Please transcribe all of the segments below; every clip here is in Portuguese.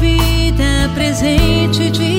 vida presente de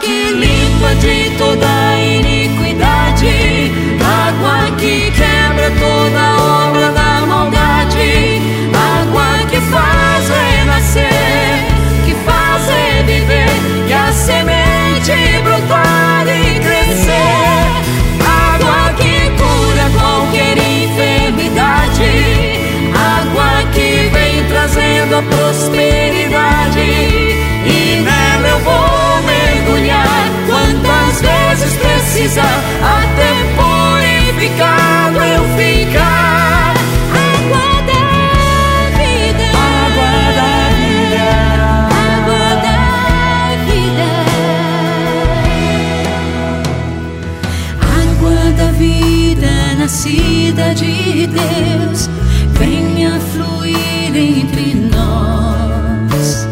que limpa de toda Deus venha fluir entre nós.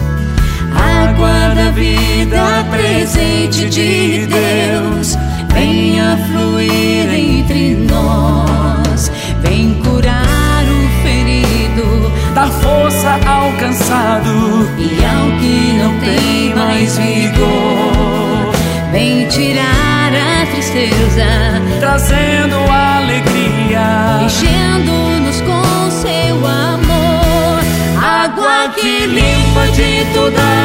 Água da vida presente de Deus venha fluir entre nós. Vem curar o ferido, dar força ao cansado e ao que não tem mais vigor. Vem tirar a tristeza, trazendo a limpa de toda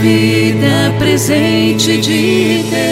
vida presente de Deus.